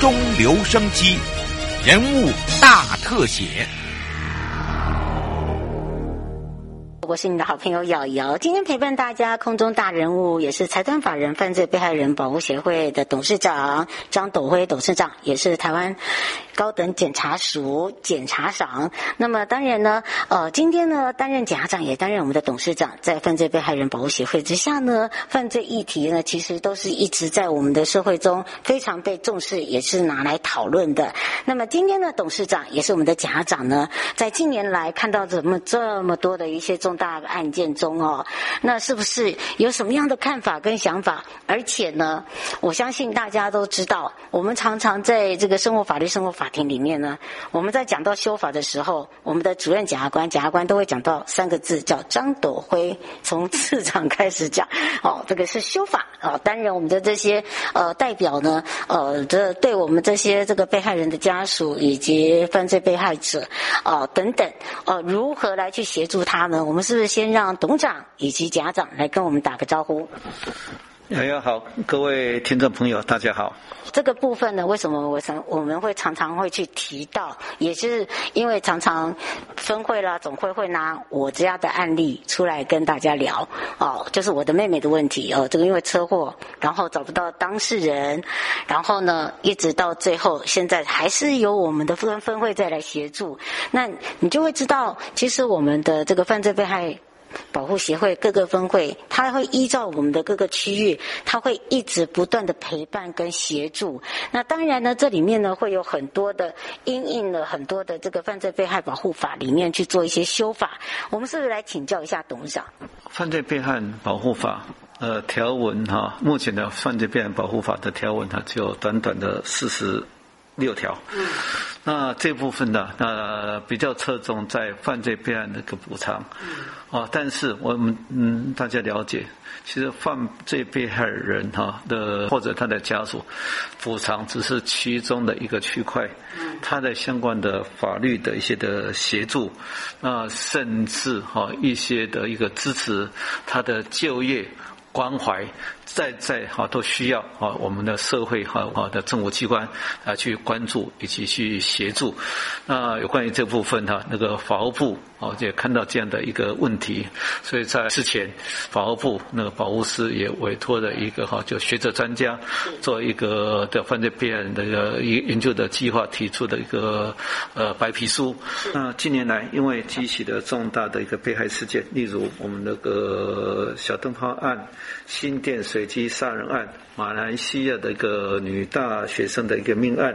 中留生机，人物大特写。我是你的好朋友瑶瑶，今天陪伴大家空中大人物，也是财团法人犯罪被害人保护协会的董事长张斗辉董事长，也是台湾。高等检察署检察长，那么当然呢，呃，今天呢担任检察长，也担任我们的董事长，在犯罪被害人保护协会之下呢，犯罪议题呢，其实都是一直在我们的社会中非常被重视，也是拿来讨论的。那么今天呢，董事长也是我们的检察长呢，在近年来看到怎么这么多的一些重大案件中哦，那是不是有什么样的看法跟想法？而且呢，我相信大家都知道，我们常常在这个生活法律生活法。庭里面呢，我们在讲到修法的时候，我们的主任检察官、检察官都会讲到三个字，叫张斗辉，从次长开始讲。哦，这个是修法啊，担任我们的这些呃代表呢，呃，这对我们这些这个被害人的家属以及犯罪被害者啊、呃、等等，呃，如何来去协助他呢？我们是不是先让董长以及检察长来跟我们打个招呼？瑶瑶好，各位听众朋友，大家好。这个部分呢，为什么我常我们会常常会去提到，也是因为常常分会啦、总会会拿我家的案例出来跟大家聊哦，就是我的妹妹的问题哦，这个因为车祸，然后找不到当事人，然后呢，一直到最后，现在还是由我们的分分会再来协助，那你就会知道，其实我们的这个犯罪被害。保护协会各个分会，他会依照我们的各个区域，他会一直不断的陪伴跟协助。那当然呢，这里面呢会有很多的因应了很多的这个犯罪被害保护法里面去做一些修法。我们是不是来请教一下董事长？犯罪被害保护法呃条文哈，目前的犯罪被害保护法的条文它只有短短的四十六条。嗯。那这部分呢，那比较侧重在犯罪被害人的一个补偿，嗯啊，但是我们嗯，大家了解，其实犯罪被害人哈的或者他的家属，补偿只是其中的一个区块，嗯他的相关的法律的一些的协助，那甚至哈一些的一个支持他的就业。关怀在在哈都需要啊，我们的社会和啊的政府机关啊去关注以及去协助。那有关于这部分哈，那个法务部啊也看到这样的一个问题，所以在之前法务部那个保护司也委托了一个哈就学者专家做一个的犯罪被害人的一个研究的计划提出的一个呃白皮书。那近年来因为激起的重大的一个被害事件，例如我们那个小灯泡案。新店随机杀人案，马来西亚的一个女大学生的一个命案，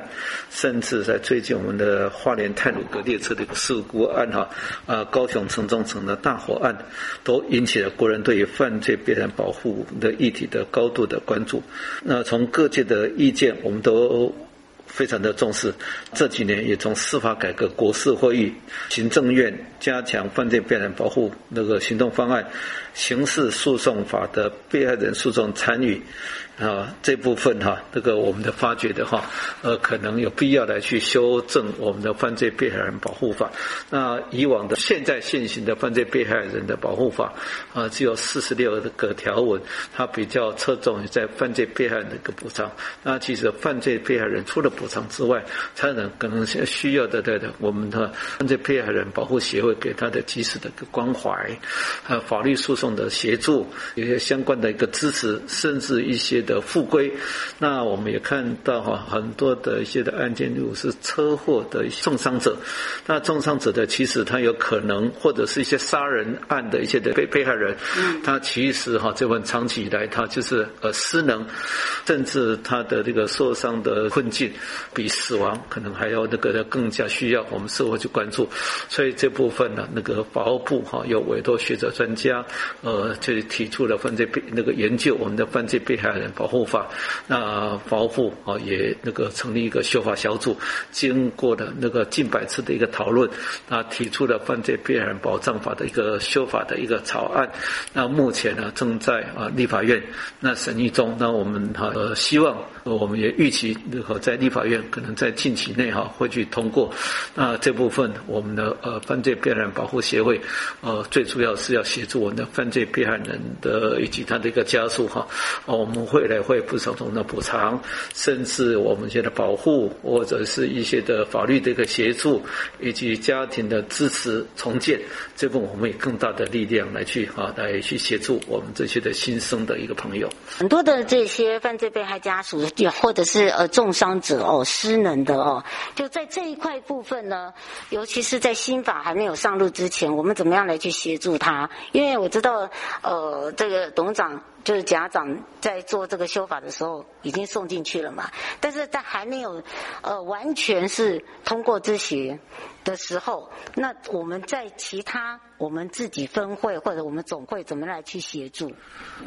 甚至在最近我们的花莲太鲁阁列车的一个事故案哈，啊，高雄城中城的大火案，都引起了国人对于犯罪被害人保护的议题的高度的关注。那从各界的意见，我们都非常的重视。这几年也从司法改革国事会议、行政院加强犯罪被害人保护那个行动方案。刑事诉讼法的被害人诉讼参与。啊，这部分哈，这个我们的发觉的哈，呃，可能有必要来去修正我们的犯罪被害人保护法。那以往的现在现行的犯罪被害人的保护法，啊，只有四十六个条文，它比较侧重于在犯罪被害人的一个补偿。那其实犯罪被害人除了补偿之外，才能可能需要的对的，我们的犯罪被害人保护协会给他的及时的一个关怀，还有法律诉讼的协助，有些相关的一个支持，甚至一些。的复归，那我们也看到哈，很多的一些的案件，如果是车祸的重伤者，那重伤者的其实他有可能，或者是一些杀人案的一些的被被害人，他其实哈这份长期以来他就是呃失能，甚至他的这个受伤的困境，比死亡可能还要那个更加需要我们社会去关注。所以这部分呢，那个法务部哈有委托学者专家，呃，就提出了犯罪被那个研究我们的犯罪被害人保护法。那法务部啊也那个成立一个修法小组，经过了那个近百次的一个讨论，啊提出了犯罪被害人保障法的一个修法的一个草案。那目前呢正在啊立法院那审议中。那我们哈呃希望我们也预期如何在立法院可能在近期内哈会去通过。那这部分我们的呃犯罪害人保护协会呃最主要是要协助我们的犯罪被害人的以及他的一个家属哈，我们会来会不少种的补偿，甚至我们现在保护或者是一些的法律的一个协助，以及家庭的支持重建，这部分我们有更大的力量来去啊来去协助我们这些的新生的一个朋友。很多的这些犯罪被害家属，也或者是呃重伤者哦失能的哦，就在这一块部分呢，尤其是在新法还没有上路之前，我们怎么样来去协助他？因为我知道呃这个董事长。就是家长在做这个修法的时候，已经送进去了嘛，但是在还没有呃完全是通过咨询的时候，那我们在其他我们自己分会或者我们总会怎么来去协助？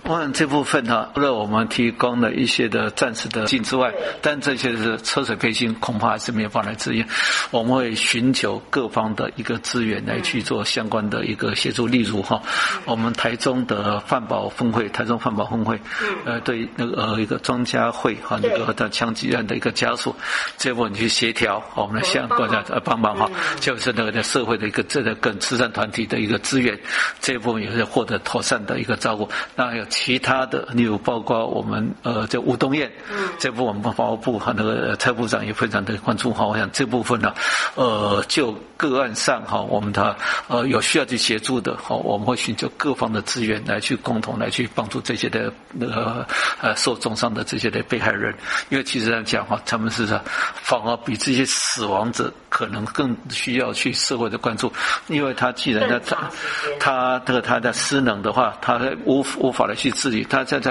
我想这部分呢，除了我们提供了一些的暂时的金之外，但这些是车水杯薪，恐怕还是没有办法来支援。我们会寻求各方的一个资源来去做相关的一个协助，例如哈，我们台中的饭保分会，台中。环保峰会，呃，对那个呃一个庄家会和那个的枪击案的一个家属，这部分去协调，我们来向国家呃帮忙哈，就是那个在社会的一个这个跟慈善团体的一个资源，这部分也是获得妥善的一个照顾。那还有其他的，例如包括我们呃这吴东彦，这部分我们法务部和那个蔡部长也非常的关注哈。我想这部分呢，呃，就个案上哈，我们的呃有需要去协助的哈，我们会寻求各方的资源来去共同来去帮助这。这些的那个呃受重伤的这些的被害人，因为其实来讲哈，他们是反而比这些死亡者可能更需要去社会的关注，因为他既然他他这个他的失能的话，他无无法来去自理，他在这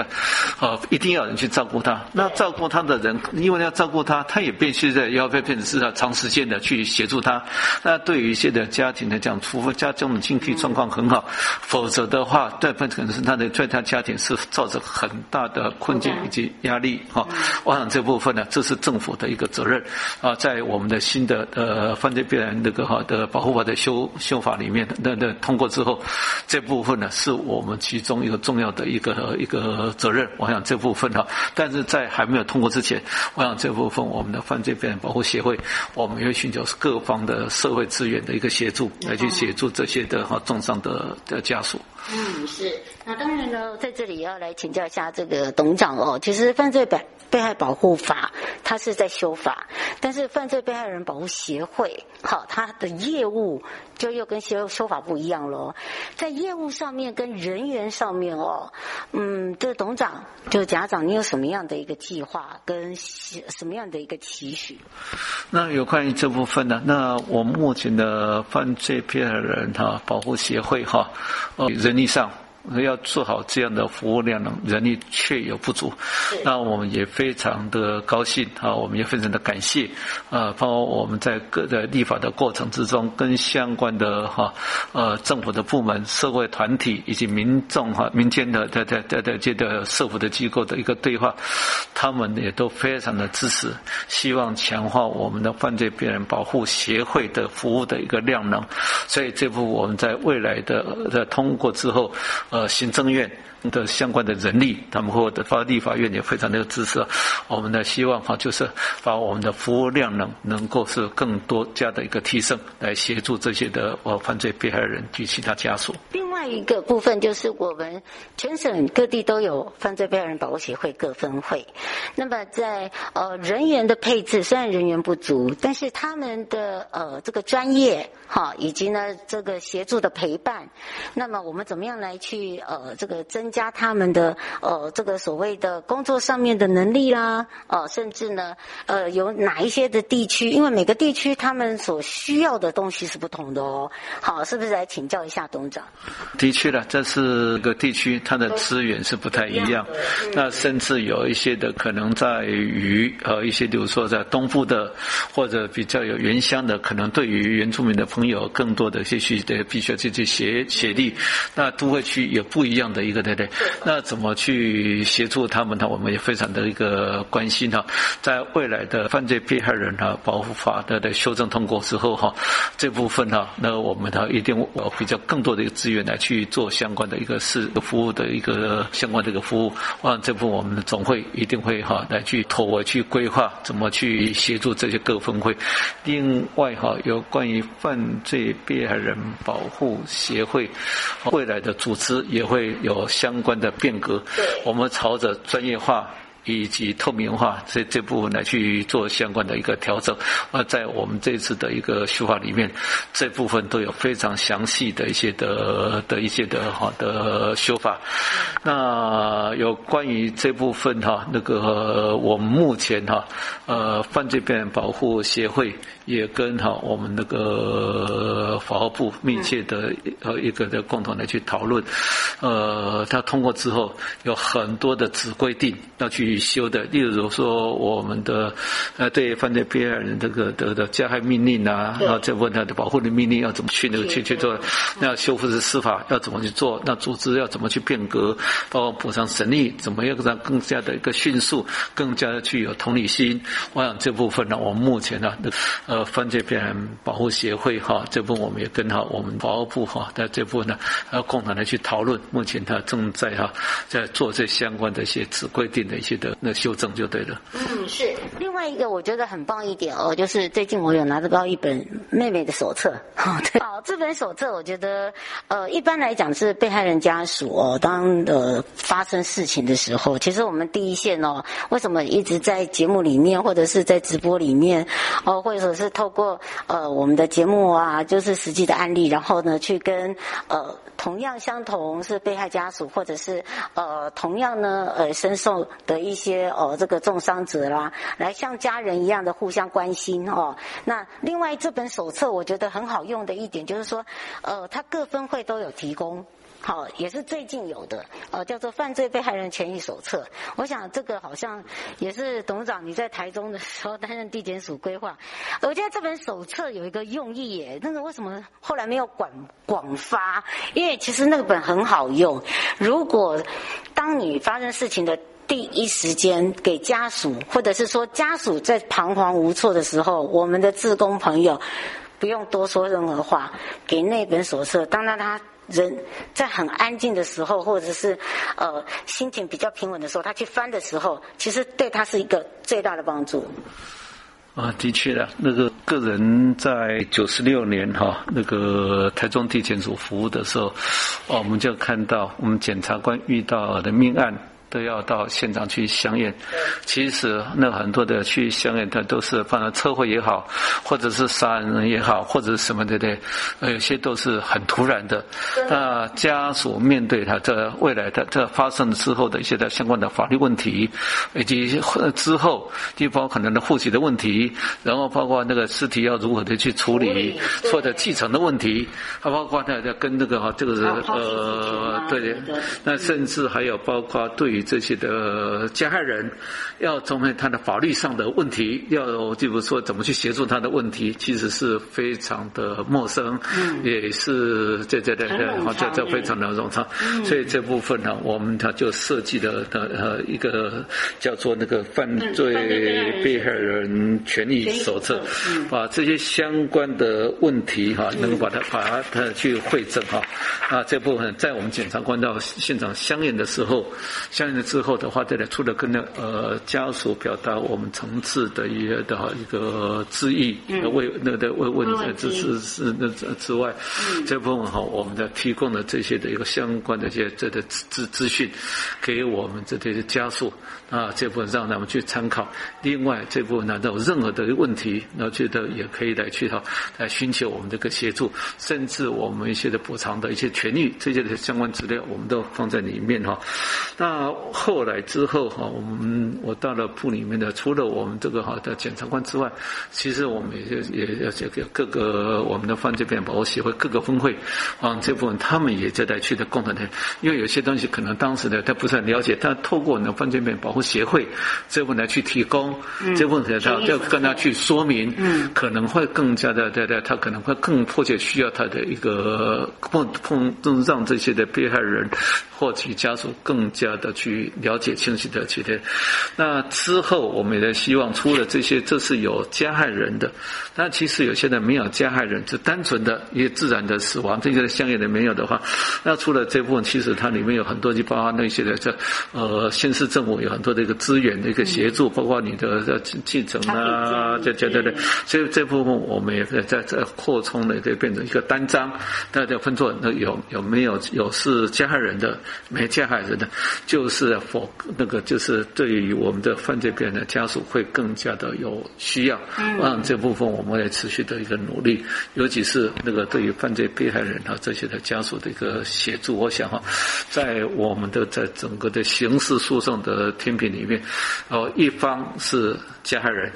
呃一定要人去照顾他。那照顾他的人，因为要照顾他，他也必须在要被变成是要长时间的去协助他。那对于一些的家庭来讲，除非家中的经济状况很好，否则的话，对分可能是他的在他家庭是。造成很大的困境以及压力哈，我想这部分呢，这是政府的一个责任啊，在我们的新的呃犯罪被害人那个哈的保护法的修修法里面的那那通过之后，这部分呢是我们其中一个重要的一个一个责任。我想这部分哈，但是在还没有通过之前，我想这部分我们的犯罪被害人保护协会，我们也会寻求各方的社会资源的一个协助，来去协助这些的哈重伤的的家属。嗯，是。那当然呢，在这里也要来请教一下这个董长哦。其实犯罪被被害保护法它是在修法，但是犯罪被害人保护协会，好，它的业务就又跟修修法不一样喽。在业务上面跟人员上面哦，嗯，这个董长就家长，你有什么样的一个计划跟什么样的一个期许？那有关于这部分呢？那我目前的犯罪被害人哈保护协会哈，呃，人力上。要做好这样的服务量呢，人力确有不足。那我们也非常的高兴啊，我们也非常的感谢啊，包括我们在各在立法的过程之中，跟相关的哈呃政府的部门、社会团体以及民众哈民间的在在在在这个社会的机构的一个对话，他们也都非常的支持，希望强化我们的犯罪被害人保护协会的服务的一个量能。所以这部我们在未来的在通过之后。呃，呃行政院的相关的人力，他们或者发立法院也非常的支持。我们的希望哈，就是把我们的服务量能能够是更多加的一个提升，来协助这些的呃犯罪被害人及其他家属。一个部分就是我们全省各地都有犯罪被害人保护协会各分会。那么在呃人员的配置，虽然人员不足，但是他们的呃这个专业哈，以及呢这个协助的陪伴，那么我们怎么样来去呃这个增加他们的呃这个所谓的工作上面的能力啦，呃甚至呢呃有哪一些的地区，因为每个地区他们所需要的东西是不同的哦。好，是不是来请教一下董长？的确了，这是个地区，它的资源是不太一样。那甚至有一些的可能在于呃一些，比如说在东部的或者比较有原乡的，可能对于原住民的朋友更多的些许的必须要去去协协力。那都会区有不一样的一个对不对？那怎么去协助他们呢？我们也非常的一个关心哈。在未来的犯罪被害人哈保护法的的修正通过之后哈，这部分哈，那我们呢一定有比较更多的一个资源来去。去做相关的一个事服务的一个相关的一个服务，啊，这部分我们的总会一定会哈来去妥为去规划怎么去协助这些各分会。另外哈，有关于犯罪被害人保护协会未来的组织也会有相关的变革，我们朝着专业化。以及透明化这这部分来去做相关的一个调整，啊，在我们这次的一个修法里面，这部分都有非常详细的一些的的一些的好的修法。那有关于这部分哈，那个我们目前哈，呃，犯罪被害人保护协会也跟哈我们那个法务部密切的呃一个的共同来去讨论，呃，它通过之后有很多的子规定要去。修的，例如说我们的呃，对犯罪被害人这个的的加害命令啊，然后这问他的保护的命令要怎么去那个去去做？那修复的司法要怎么去做？那组织要怎么去变革？包括补偿审理怎么样让更加的一个迅速，更加的具有同理心？我想这部分呢，我们目前呢，呃，犯罪被害人保护协会哈，这部分我们也跟哈我们保护部哈，在这部分呢，要共同的去讨论。目前他正在哈在做这相关的一些子规定的一些的。那修正就对了。嗯，是。另外一个我觉得很棒一点哦，就是最近我有拿到一本妹妹的手册。哦，对。哦，这本手册我觉得，呃，一般来讲是被害人家属哦，当呃发生事情的时候，其实我们第一线哦，为什么一直在节目里面或者是在直播里面哦，或者是透过呃我们的节目啊，就是实际的案例，然后呢去跟呃。同样相同是被害家属，或者是呃同样呢呃深受的一些呃这个重伤者啦，来像家人一样的互相关心哦。那另外这本手册我觉得很好用的一点就是说，呃，它各分会都有提供。好，也是最近有的，呃，叫做《犯罪被害人权益手册》。我想这个好像也是董事长你在台中的时候担任地检署规划。我觉得这本手册有一个用意耶，那个为什么后来没有广广发？因为其实那个本很好用。如果当你发生事情的第一时间给家属，或者是说家属在彷徨无措的时候，我们的志工朋友不用多说任何话，给那本手册，当当他。人在很安静的时候，或者是呃心情比较平稳的时候，他去翻的时候，其实对他是一个最大的帮助。啊，的确的，那个个人在九十六年哈，那个台中地检署服务的时候，哦，我们就看到我们检察官遇到的命案。都要到现场去相验，其实那很多的去相验，他都是犯了车祸也好，或者是杀人也好，或者是什么的对，呃，有些都是很突然的。那家属面对他这未来的这发生之后的一些的相关的法律问题，以及之后就包括可能的户籍的问题，然后包括那个尸体要如何的去处理，或者继承的问题，还包括他跟那个哈这个是呃对，那甚至还有包括对于。这些的加害人要从他的法律上的问题，要就比如说怎么去协助他的问题，其实是非常的陌生，嗯、也是这这这这好这这非常的冗长，嗯、所以这部分呢，我们他就设计了的呃一个叫做那个犯罪被害人权益手册，把这些相关的问题哈，能够把它把它去汇整哈，啊这部分在我们检察官到现场相验的时候，相那之后的话，这里除了跟那呃家属表达我们层次的一个的一个致意，慰那个的慰问之是是那之外，这部分哈，我们的提供的这些的一个相关的一些这的资资讯，给我们这些家属啊，这部分让他们去参考。另外这部分呢，有任何的问题，那觉得也可以来去哈来寻求我们这个协助，甚至我们一些的补偿的一些权益，这些的相关资料，我们都放在里面哈。那后来之后哈，我们我到了部里面的，除了我们这个哈的检察官之外，其实我们也也要这个各个我们的犯罪辩保护协会各个分会啊这部分，他们也在带去的共同的，因为有些东西可能当时的他不是很了解，但透过我们的犯罪边缘保护协会这部分来去提供，嗯、这部分他要跟他去说明，嗯，可能会更加的对对，他可能会更迫切需要他的一个碰碰，让这些的被害人或其家属更加的去了解清晰的去的。那之后我们也希望，除了这些，这是有加害人的，但其实有些人没有加害人，就单纯的一些自然的死亡，这些相应的没有的话，那除了这部分，其实它里面有很多，就包括那些的这呃，县市政府有很多的一个资源的一个协助，包括你的这继承啊，这这这这，所以这部分我们也在在在扩充的，可以变成一个单张，大家分作那有有没有有是加害人的，没加害人的，就是否那个就是对于我们的犯罪被害人的家属会更加的有需要，让这部分我们也持续的一个努力，尤其是那个对于犯罪被害人啊这些的家属的一个协助，我想哈，在我们的在整个的刑事诉讼的天平里面，哦，一方是加害人。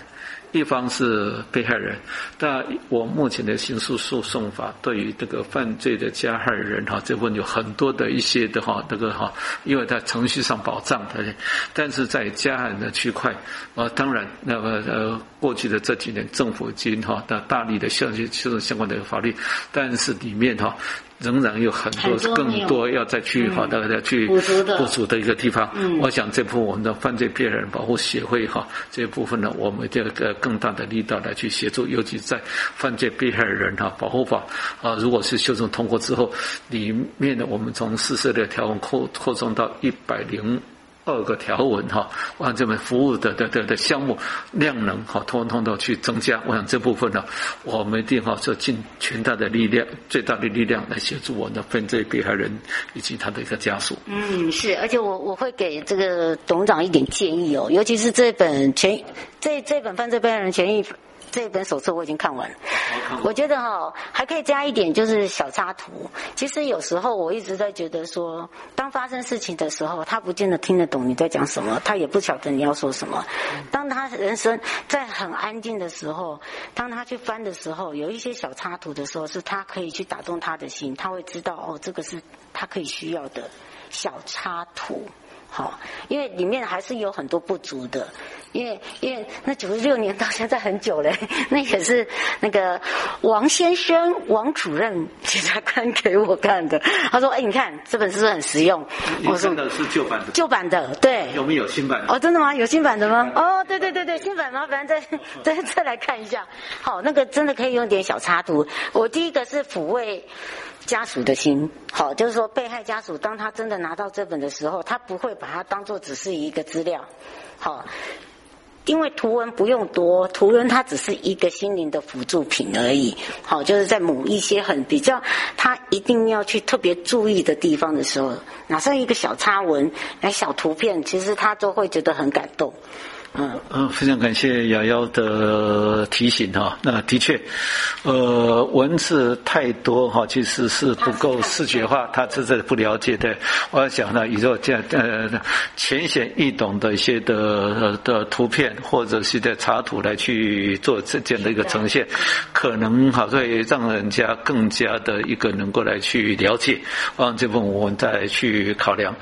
一方是被害人，但我目前的刑事诉讼法对于这个犯罪的加害人哈，这部分有很多的一些的哈，这个哈，因为在程序上保障的，但是在加害人的区块，啊，当然那个呃，过去的这几年政府已经哈大大力的相信修正相关的法律，但是里面哈。仍然有很多更多要再去哈，大家去补足的一个地方。我想这部分我们的犯罪被害人保护协会哈，这部分呢，我们这个更大的力道来去协助，尤其在犯罪被害人哈保护法啊，如果是修正通过之后，里面呢，我们从四十六条文扩扩充到一百零。二个条文哈，我想这门服务的的的的项目量能哈，通通都去增加。我想这部分呢，我们一定哈，就尽全大的力量，最大的力量来协助我们的犯罪被害人以及他的一个家属。嗯，是，而且我我会给这个董事长一点建议哦，尤其是这本权这这本犯罪被害人权益。这本手册我已经看完了，我觉得哈、哦、还可以加一点，就是小插图。其实有时候我一直在觉得说，当发生事情的时候，他不见得听得懂你在讲什么，他也不晓得你要说什么。当他人生在很安静的时候，当他去翻的时候，有一些小插图的时候，是他可以去打动他的心，他会知道哦，这个是他可以需要的小插图。好，因为里面还是有很多不足的，因为因为那九十六年到现在很久了，那也是那个王先生王主任检察官给我看的。他说：“哎，你看这本是不是很实用？”我说的是旧版的。旧版的，对。有没有新版的？哦，真的吗？有新版的吗？哦，对对对对，新版麻烦再再再来看一下。好，那个真的可以用点小插图。我第一个是抚慰。家属的心，好，就是说被害家属当他真的拿到这本的时候，他不会把它当做只是一个资料，好，因为图文不用多，图文它只是一个心灵的辅助品而已，好，就是在某一些很比较他一定要去特别注意的地方的时候，拿上一个小插文来小图片，其实他都会觉得很感动。嗯嗯，非常感谢瑶瑶的提醒哈。那的确，呃，文字太多哈，其实是不够 视觉化，他实在不了解的。我要想呢，以后这样呃浅显易懂的一些的的图片或者是在插图来去做这样的一个呈现，可能哈会让人家更加的一个能够来去了解。啊，这部分我们再去考量。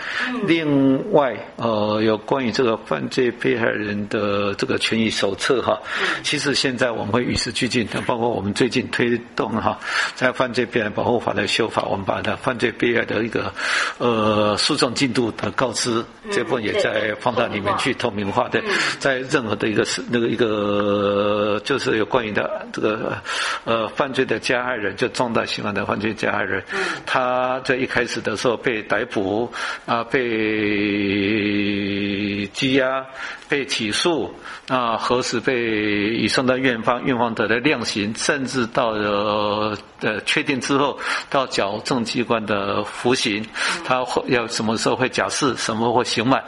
另外，呃，有关于这个犯罪被害人。的这个权益手册哈，其实现在我们会与时俱进，包括我们最近推动哈，在犯罪被害人保护法的修法，我们把它犯罪被害的一个呃诉讼进度的告知这部分也在放到里面去透明化的，在任何的一个是那个一个就是有关于的这个呃犯罪的加害人，就重大刑案的犯罪加害人，他在一开始的时候被逮捕啊被。被羁押、被起诉，那何时被移送到院方，院方得了量刑，甚至到了呃确定之后到矫正机关的服刑，他会要什么时候会假释，什么会刑满？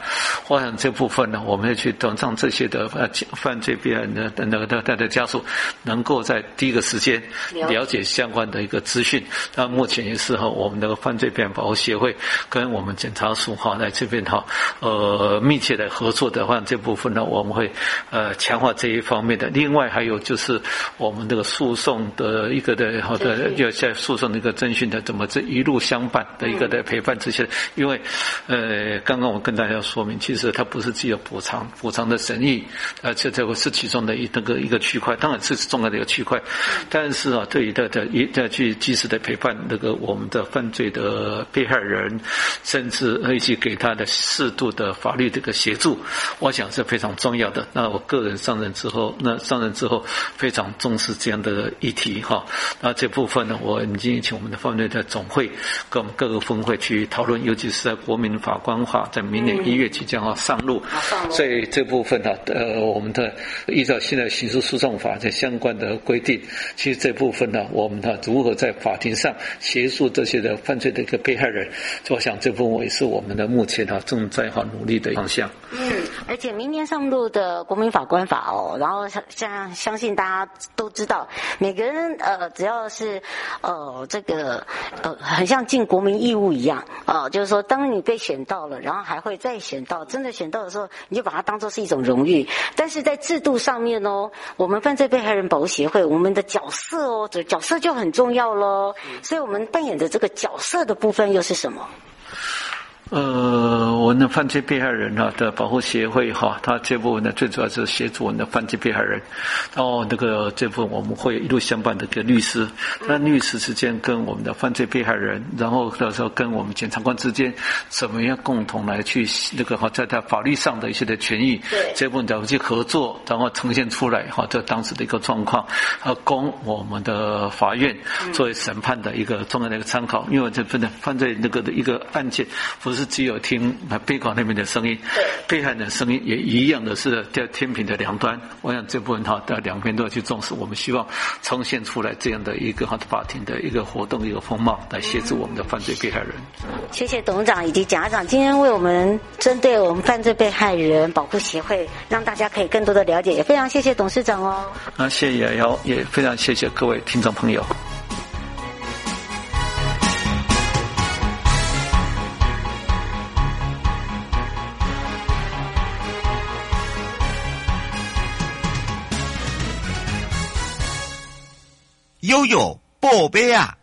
我想这部分呢，我们要去等让这些的呃犯罪被害人的那个他的家属能够在第一个时间了解相关的一个资讯。那目前也是哈，我们的犯罪被害人保护协会跟我们检察署哈在这边哈呃密切的合作的话，这部分呢我们会呃强化这一方面的。另外还有就是我们这个诉讼的一个的好的要在诉讼的一个征询的怎么这一路相伴的一个的陪伴这些，因为呃刚刚我跟大家说明，其实它不是只有补偿补偿的审议，呃这这个是其中的一那个一个区块，当然这是重要的一个区块，但是啊对于的的一要去及时的陪伴那个我们的犯罪的被害人，甚至以及给他的适度的法律这个协助，我想是非常重要的。那我个人上任之后，那上任之后非常重视这样的议题哈。那这部分呢，我已经请我们的犯罪的总会跟我们各个分会去讨论，尤其是在国民法官法在明年一月即将要上路，所以这部分呢，呃，我们的依照现在刑事诉讼法的相关的规定，其实这部分呢，我们的如何在法庭上协助这些的犯罪的一个被害人，我想这部分也是我们的目前哈正在哈努力的方向。嗯，而且明年上路的国民法官法哦，然后像像相信大家都知道，每个人呃只要是呃这个呃很像尽国民义务一样啊、呃，就是说当你被选到了，然后还会再选到，真的选到的时候，你就把它当做是一种荣誉。但是在制度上面哦，我们犯罪被害人保护协会，我们的角色哦，这角色就很重要喽。所以我们扮演的这个角色的部分又是什么？呃，我们的犯罪被害人哈的保护协会哈，他这部分呢最主要是协助我们的犯罪被害人。然后那个这部分我们会一路相伴的跟律师，那律师之间跟我们的犯罪被害人，然后到时候跟我们检察官之间，怎么样共同来去那个哈，在他法律上的一些的权益，这部分怎么去合作，然后呈现出来哈，这当时的一个状况，呃，供我们的法院作为审判的一个重要的一个参考。因为这份的犯罪那个的一个案件不是。只有听被告那边的声音，被害人的声音也一样的是在天平的两端。我想这部分哈，的两边都要去重视。我们希望呈现出来这样的一个哈法庭的一个活动一个风貌，来协助我们的犯罪被害人。谢谢董事长以及检察长今天为我们针对我们犯罪被害人保护协会，让大家可以更多的了解，也非常谢谢董事长哦。那谢谢瑶瑶，也非常谢谢各位听众朋友。悠悠宝贝啊！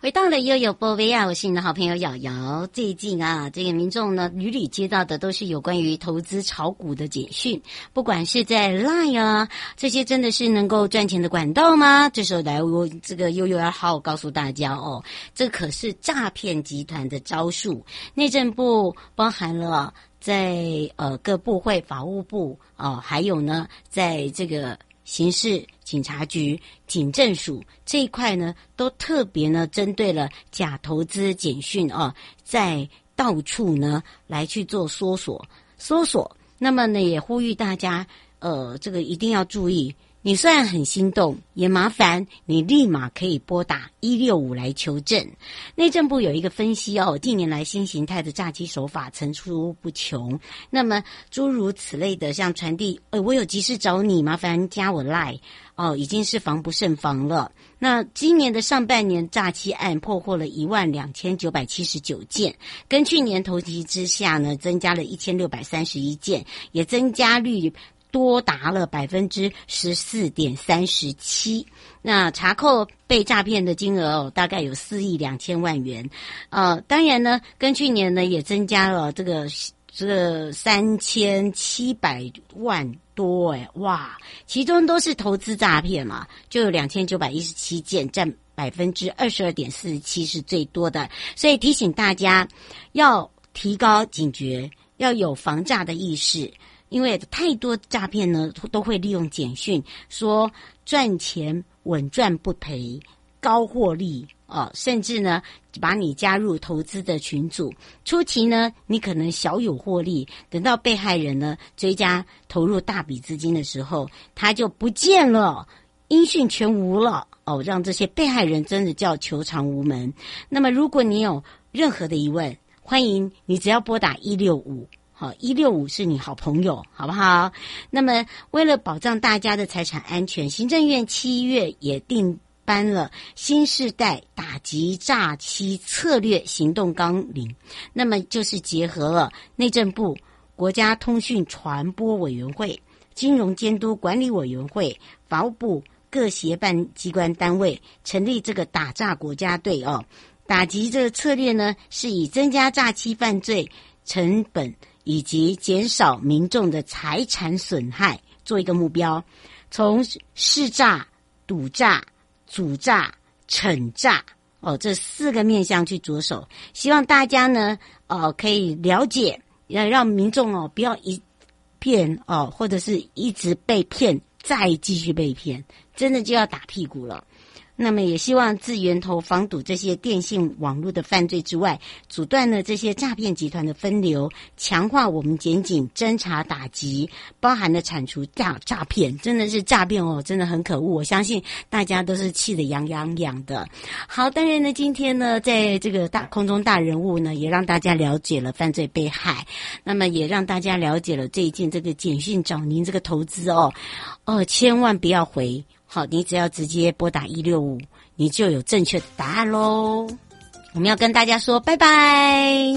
回到了悠悠宝贝啊！我是你的好朋友瑶瑶。最近啊，这个民众呢屡屡接到的都是有关于投资炒股的简讯，不管是在 Line 啊，这些真的是能够赚钱的管道吗？这时候来，我这个悠悠要好好告诉大家哦，这可是诈骗集团的招数。内政部包含了。在呃各部会、法务部啊、还有呢，在这个刑事警察局、警政署这一块呢，都特别呢针对了假投资简讯啊、在到处呢来去做搜索、搜索。那么呢，也呼吁大家呃，这个一定要注意。你虽然很心动，也麻烦你立马可以拨打一六五来求证。内政部有一个分析哦，近年来新形态的诈欺手法层出不穷。那么诸如此类的，像传递，呃，我有急事找你，麻烦加我 Line 哦，已经是防不胜防了。那今年的上半年诈欺案破获了一万两千九百七十九件，跟去年同期之下呢，增加了一千六百三十一件，也增加率。多达了百分之十四点三十七，那查扣被诈骗的金额哦，大概有四亿两千万元，呃，当然呢，跟去年呢也增加了这个这三千七百万多诶，哇，其中都是投资诈骗嘛，就有两千九百一十七件，占百分之二十二点四十七是最多的，所以提醒大家要提高警觉，要有防诈的意识。因为太多诈骗呢，都会利用简讯说赚钱稳赚不赔、高获利、哦，甚至呢，把你加入投资的群组。初期呢，你可能小有获利，等到被害人呢追加投入大笔资金的时候，他就不见了，音讯全无了。哦，让这些被害人真的叫求偿无门。那么，如果你有任何的疑问，欢迎你只要拨打一六五，好，一六五是你好朋友，好不好？那么，为了保障大家的财产安全，行政院七月也定。颁了新世代打击诈欺策略行动纲领，那么就是结合了内政部、国家通讯传播委员会、金融监督管理委员会、法务部各协办机关单位，成立这个打诈国家队哦。打击这个策略呢，是以增加诈欺犯罪成本以及减少民众的财产损害做一个目标，从市诈、赌诈。主诈、惩诈哦，这四个面向去着手，希望大家呢，哦，可以了解，要让民众哦，不要一骗哦，或者是一直被骗，再继续被骗，真的就要打屁股了。那么也希望自源头防堵这些电信网络的犯罪之外，阻断了这些诈骗集团的分流，强化我们检警侦查打击，包含了铲除诈诈骗，真的是诈骗哦，真的很可恶。我相信大家都是气得痒痒痒的。好，当然呢，今天呢，在这个大空中大人物呢，也让大家了解了犯罪被害，那么也让大家了解了最近这个简讯找您这个投资哦，哦，千万不要回。好，你只要直接拨打一六五，你就有正确的答案喽。我们要跟大家说拜拜。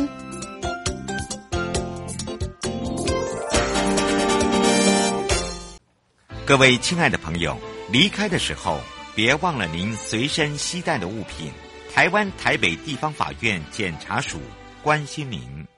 各位亲爱的朋友，离开的时候别忘了您随身携带的物品。台湾台北地方法院检察署关心您。